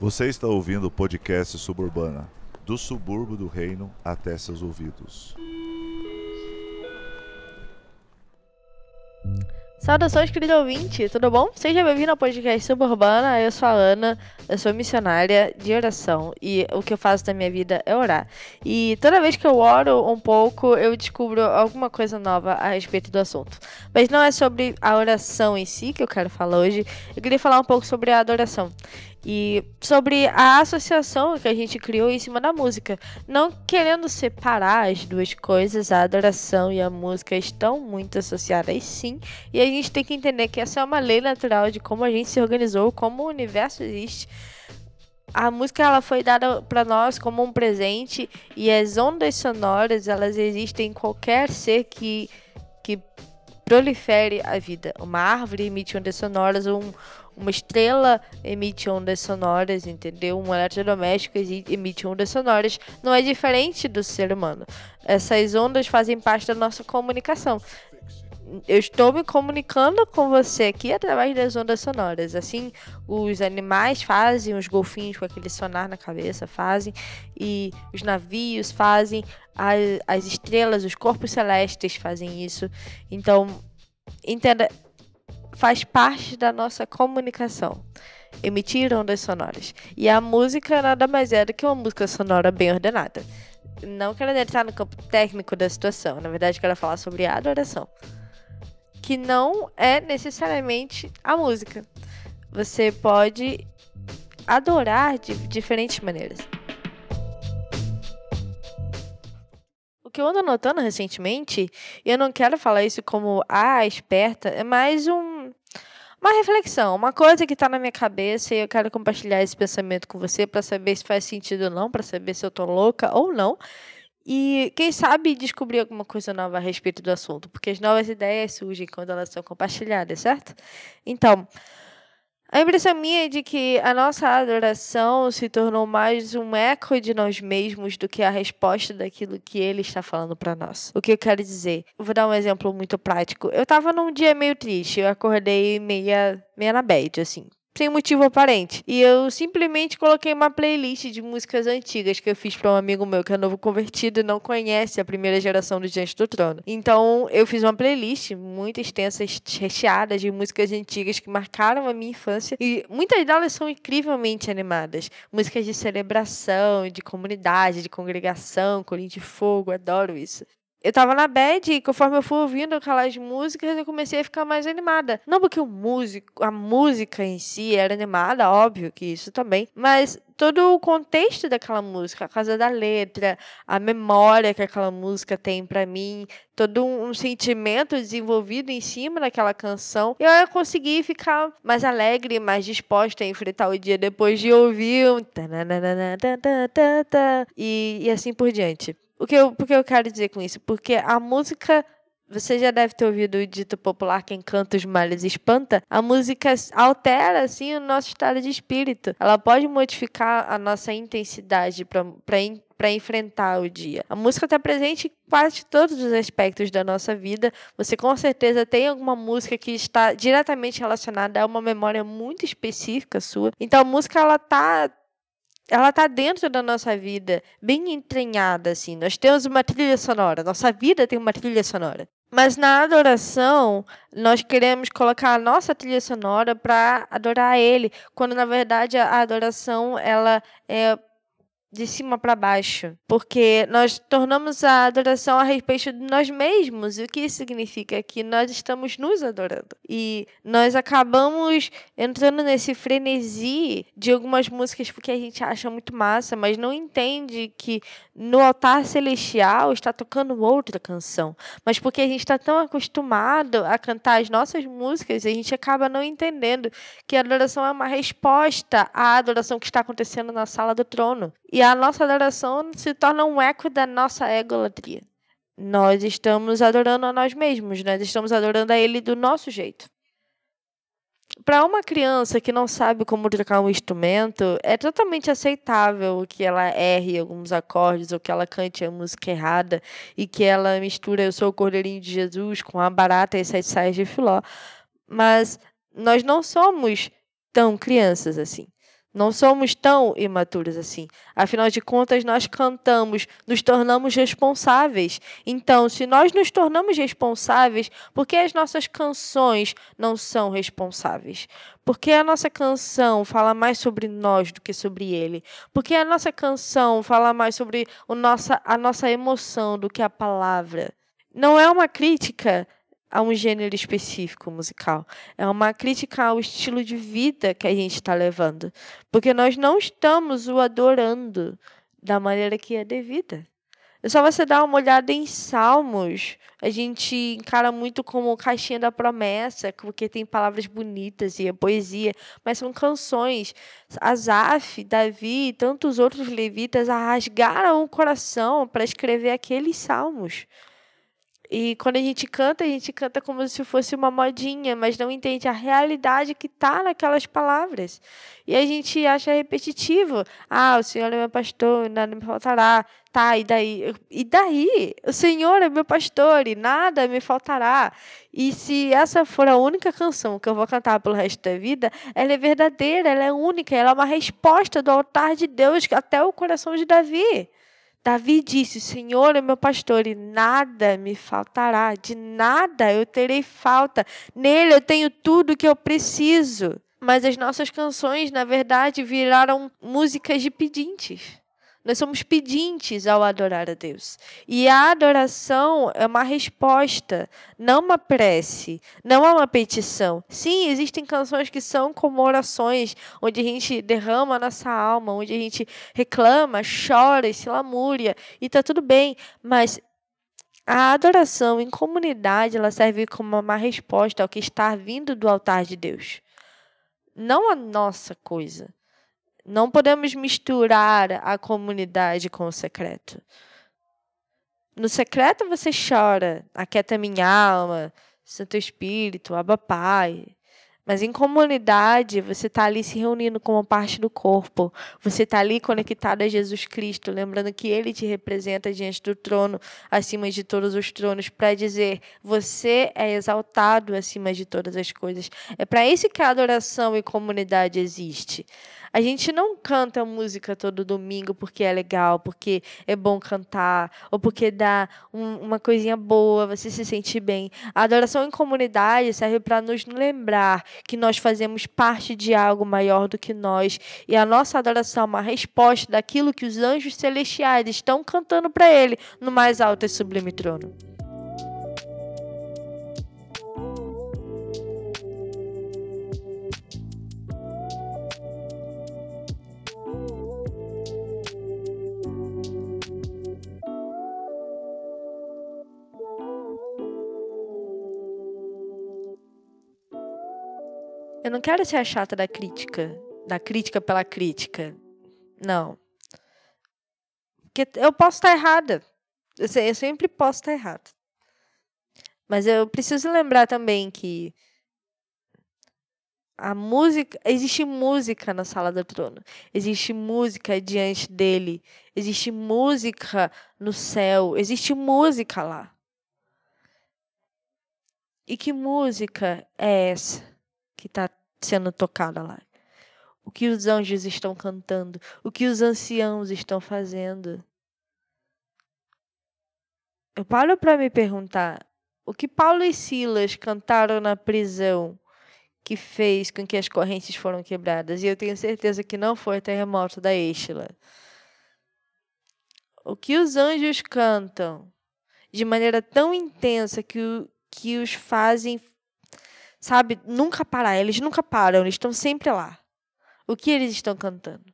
Você está ouvindo o podcast Suburbana, do subúrbio do reino até seus ouvidos. Saudações, querido ouvinte, tudo bom? Seja bem-vindo ao podcast Suburbana. Eu sou a Ana, eu sou missionária de oração e o que eu faço da minha vida é orar. E toda vez que eu oro um pouco, eu descubro alguma coisa nova a respeito do assunto. Mas não é sobre a oração em si que eu quero falar hoje, eu queria falar um pouco sobre a adoração e sobre a associação que a gente criou em cima da música. Não querendo separar as duas coisas, a adoração e a música estão muito associadas sim, e a gente tem que entender que essa é uma lei natural de como a gente se organizou, como o universo existe. A música ela foi dada para nós como um presente e as ondas sonoras elas existem em qualquer ser que que prolifere a vida. Uma árvore emite ondas sonoras, um, uma estrela emite ondas sonoras, entendeu? Um eletrodoméstico emite ondas sonoras. Não é diferente do ser humano. Essas ondas fazem parte da nossa comunicação. Eu estou me comunicando com você aqui através das ondas sonoras. Assim, os animais fazem, os golfinhos com aquele sonar na cabeça fazem, e os navios fazem, as, as estrelas, os corpos celestes fazem isso. Então, entenda, faz parte da nossa comunicação. Emitir ondas sonoras. E a música nada mais é do que uma música sonora bem ordenada. Não quero entrar no campo técnico da situação, na verdade quero falar sobre a adoração. Que não é necessariamente a música. Você pode adorar de diferentes maneiras. O que eu ando notando recentemente, e eu não quero falar isso como ah, esperta, é mais um, uma reflexão, uma coisa que está na minha cabeça e eu quero compartilhar esse pensamento com você para saber se faz sentido ou não, para saber se eu tô louca ou não. E quem sabe descobrir alguma coisa nova a respeito do assunto, porque as novas ideias surgem quando elas são compartilhadas, certo? Então, a impressão minha é de que a nossa adoração se tornou mais um eco de nós mesmos do que a resposta daquilo que ele está falando para nós. O que eu quero dizer? Vou dar um exemplo muito prático. Eu estava num dia meio triste, eu acordei meia, meia na bad, assim sem motivo aparente. E eu simplesmente coloquei uma playlist de músicas antigas que eu fiz para um amigo meu que é novo convertido e não conhece a primeira geração do Diante do Trono. Então eu fiz uma playlist muito extensa, recheada de músicas antigas que marcaram a minha infância e muitas delas são incrivelmente animadas. Músicas de celebração, de comunidade, de congregação, corinho de fogo, adoro isso eu tava na bad e conforme eu fui ouvindo aquelas músicas, eu comecei a ficar mais animada. Não porque o músico, a música em si era animada, óbvio que isso também, mas todo o contexto daquela música, a casa da letra, a memória que aquela música tem para mim, todo um, sentimento desenvolvido em cima daquela canção, eu consegui ficar mais alegre, mais disposta a enfrentar o dia depois de ouvir um e, e assim por diante. O que eu, porque eu quero dizer com isso? Porque a música você já deve ter ouvido o dito popular quem canta os males espanta. A música altera assim o nosso estado de espírito. Ela pode modificar a nossa intensidade para enfrentar o dia. A música está presente em quase todos os aspectos da nossa vida. Você com certeza tem alguma música que está diretamente relacionada a uma memória muito específica sua. Então a música ela tá ela tá dentro da nossa vida, bem entranhada, assim. Nós temos uma trilha sonora, nossa vida tem uma trilha sonora. Mas na adoração, nós queremos colocar a nossa trilha sonora para adorar Ele, quando na verdade a adoração ela é de cima para baixo, porque nós tornamos a adoração a respeito de nós mesmos. E o que isso significa? Que nós estamos nos adorando. E nós acabamos entrando nesse frenesi de algumas músicas porque a gente acha muito massa, mas não entende que no altar celestial está tocando outra canção. Mas porque a gente está tão acostumado a cantar as nossas músicas, a gente acaba não entendendo que a adoração é uma resposta à adoração que está acontecendo na sala do trono. E e a nossa adoração se torna um eco da nossa egolatria. Nós estamos adorando a nós mesmos, nós estamos adorando a Ele do nosso jeito. Para uma criança que não sabe como tocar um instrumento, é totalmente aceitável que ela erre alguns acordes ou que ela cante a música errada e que ela misture Eu sou o Cordeirinho de Jesus com a barata e sete saias de filó. Mas nós não somos tão crianças assim. Não somos tão imaturos assim. Afinal de contas, nós cantamos, nos tornamos responsáveis. Então, se nós nos tornamos responsáveis, por que as nossas canções não são responsáveis? Porque a nossa canção fala mais sobre nós do que sobre ele. Porque a nossa canção fala mais sobre o nossa, a nossa emoção do que a palavra. Não é uma crítica a um gênero específico musical. É uma crítica ao estilo de vida que a gente está levando. Porque nós não estamos o adorando da maneira que é devida. É só você dar uma olhada em Salmos. A gente encara muito como caixinha da promessa, porque tem palavras bonitas e é poesia, mas são canções. Asaf, Davi e tantos outros levitas rasgaram o coração para escrever aqueles salmos. E quando a gente canta, a gente canta como se fosse uma modinha, mas não entende a realidade que está naquelas palavras. E a gente acha repetitivo. Ah, o Senhor é meu pastor, nada me faltará. Tá, e daí? E daí? O Senhor é meu pastor e nada me faltará. E se essa for a única canção que eu vou cantar pelo resto da vida, ela é verdadeira, ela é única, ela é uma resposta do altar de Deus até o coração de Davi. Davi disse: O Senhor é meu pastor e nada me faltará, de nada eu terei falta. Nele eu tenho tudo o que eu preciso. Mas as nossas canções, na verdade, viraram músicas de pedintes. Nós somos pedintes ao adorar a Deus. E a adoração é uma resposta, não uma prece, não é uma petição. Sim, existem canções que são como orações, onde a gente derrama a nossa alma, onde a gente reclama, chora se lamúria, e está tudo bem, mas a adoração em comunidade ela serve como uma resposta ao que está vindo do altar de Deus. Não a nossa coisa. Não podemos misturar a comunidade com o secreto. No secreto você chora, aquieta minha alma, Santo Espírito, Abba Pai. Mas em comunidade, você está ali se reunindo como parte do corpo. Você está ali conectado a Jesus Cristo, lembrando que Ele te representa diante do trono, acima de todos os tronos, para dizer: você é exaltado acima de todas as coisas. É para isso que a adoração e comunidade existe. A gente não canta música todo domingo porque é legal, porque é bom cantar, ou porque dá um, uma coisinha boa, você se sente bem. A adoração em comunidade serve para nos lembrar que nós fazemos parte de algo maior do que nós. E a nossa adoração é uma resposta daquilo que os anjos celestiais estão cantando para Ele no mais alto e sublime trono. Eu não quero ser a chata da crítica, da crítica pela crítica. Não. Porque eu posso estar errada. Eu sempre posso estar errada. Mas eu preciso lembrar também que a música, existe música na sala do trono. Existe música diante dele. Existe música no céu. Existe música lá. E que música é essa que está sendo tocada lá. O que os anjos estão cantando, o que os anciãos estão fazendo. Eu paro para me perguntar o que Paulo e Silas cantaram na prisão que fez com que as correntes foram quebradas. E eu tenho certeza que não foi o terremoto da Estila. O que os anjos cantam de maneira tão intensa que, o, que os fazem sabe, nunca parar. Eles nunca param, eles estão sempre lá. O que eles estão cantando?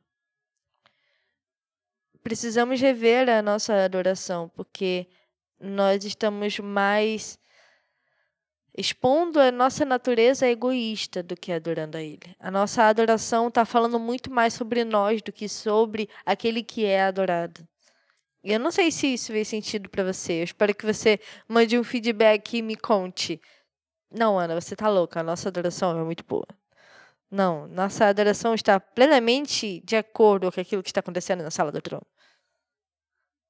Precisamos rever a nossa adoração, porque nós estamos mais expondo a nossa natureza egoísta do que adorando a Ele. A nossa adoração está falando muito mais sobre nós do que sobre aquele que é adorado. Eu não sei se isso fez sentido para você. Eu espero que você mande um feedback e me conte não, Ana, você tá louca. A nossa adoração é muito boa. Não, nossa adoração está plenamente de acordo com aquilo que está acontecendo na sala do trono.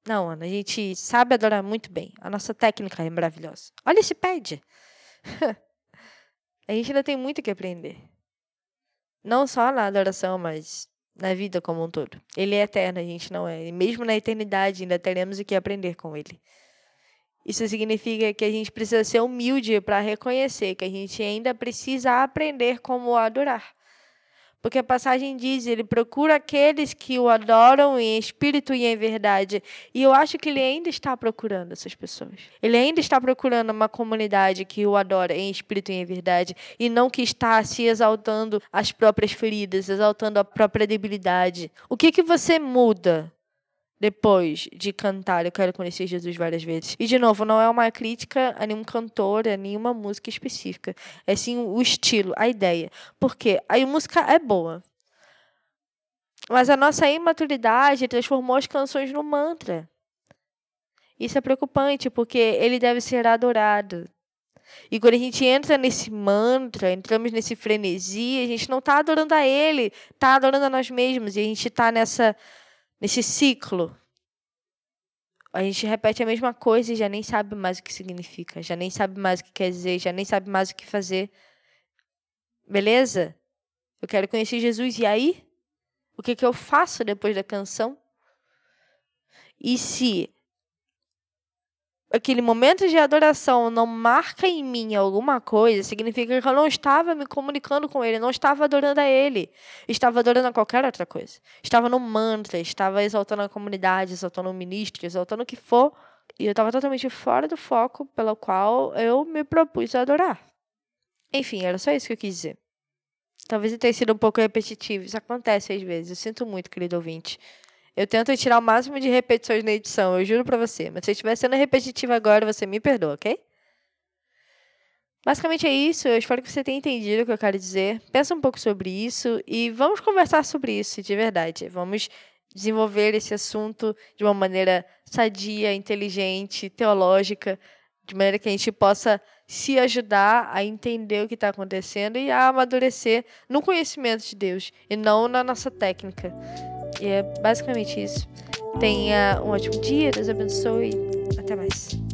Não, Ana, a gente sabe adorar muito bem. A nossa técnica é maravilhosa. Olha esse pad. a gente ainda tem muito que aprender. Não só na adoração, mas na vida como um todo. Ele é eterno, a gente não é. E mesmo na eternidade ainda teremos o que aprender com ele. Isso significa que a gente precisa ser humilde para reconhecer que a gente ainda precisa aprender como adorar. Porque a passagem diz: ele procura aqueles que o adoram em espírito e em verdade. E eu acho que ele ainda está procurando essas pessoas. Ele ainda está procurando uma comunidade que o adora em espírito e em verdade. E não que está se exaltando as próprias feridas, exaltando a própria debilidade. O que, que você muda depois de cantar Eu Quero Conhecer Jesus várias vezes. E, de novo, não é uma crítica a nenhum cantor, a nenhuma música específica. É sim o estilo, a ideia. Porque a música é boa. Mas a nossa imaturidade transformou as canções no mantra. Isso é preocupante, porque ele deve ser adorado. E quando a gente entra nesse mantra, entramos nesse frenesi, a gente não está adorando a ele, está adorando a nós mesmos. E a gente está nessa nesse ciclo, a gente repete a mesma coisa e já nem sabe mais o que significa, já nem sabe mais o que quer dizer, já nem sabe mais o que fazer. Beleza? Eu quero conhecer Jesus. E aí? O que, que eu faço depois da canção? E se aquele momento de adoração não marca em mim alguma coisa, significa que eu não estava me comunicando com ele, não estava adorando a ele, estava adorando a qualquer outra coisa. Estava no mantra, estava exaltando a comunidade, exaltando o ministro, exaltando o que for, e eu estava totalmente fora do foco pelo qual eu me propus a adorar. Enfim, era só isso que eu quis dizer. Talvez tenha sido um pouco repetitivo, isso acontece às vezes. Eu sinto muito, querido ouvinte. Eu tento tirar o máximo de repetições na edição, eu juro pra você. Mas se eu estiver sendo repetitiva agora, você me perdoa, ok? Basicamente é isso. Eu espero que você tenha entendido o que eu quero dizer. Pensa um pouco sobre isso e vamos conversar sobre isso de verdade. Vamos desenvolver esse assunto de uma maneira sadia, inteligente, teológica, de maneira que a gente possa se ajudar a entender o que está acontecendo e a amadurecer no conhecimento de Deus e não na nossa técnica. E é basicamente isso. Tenha um ótimo dia, Deus abençoe. Até mais.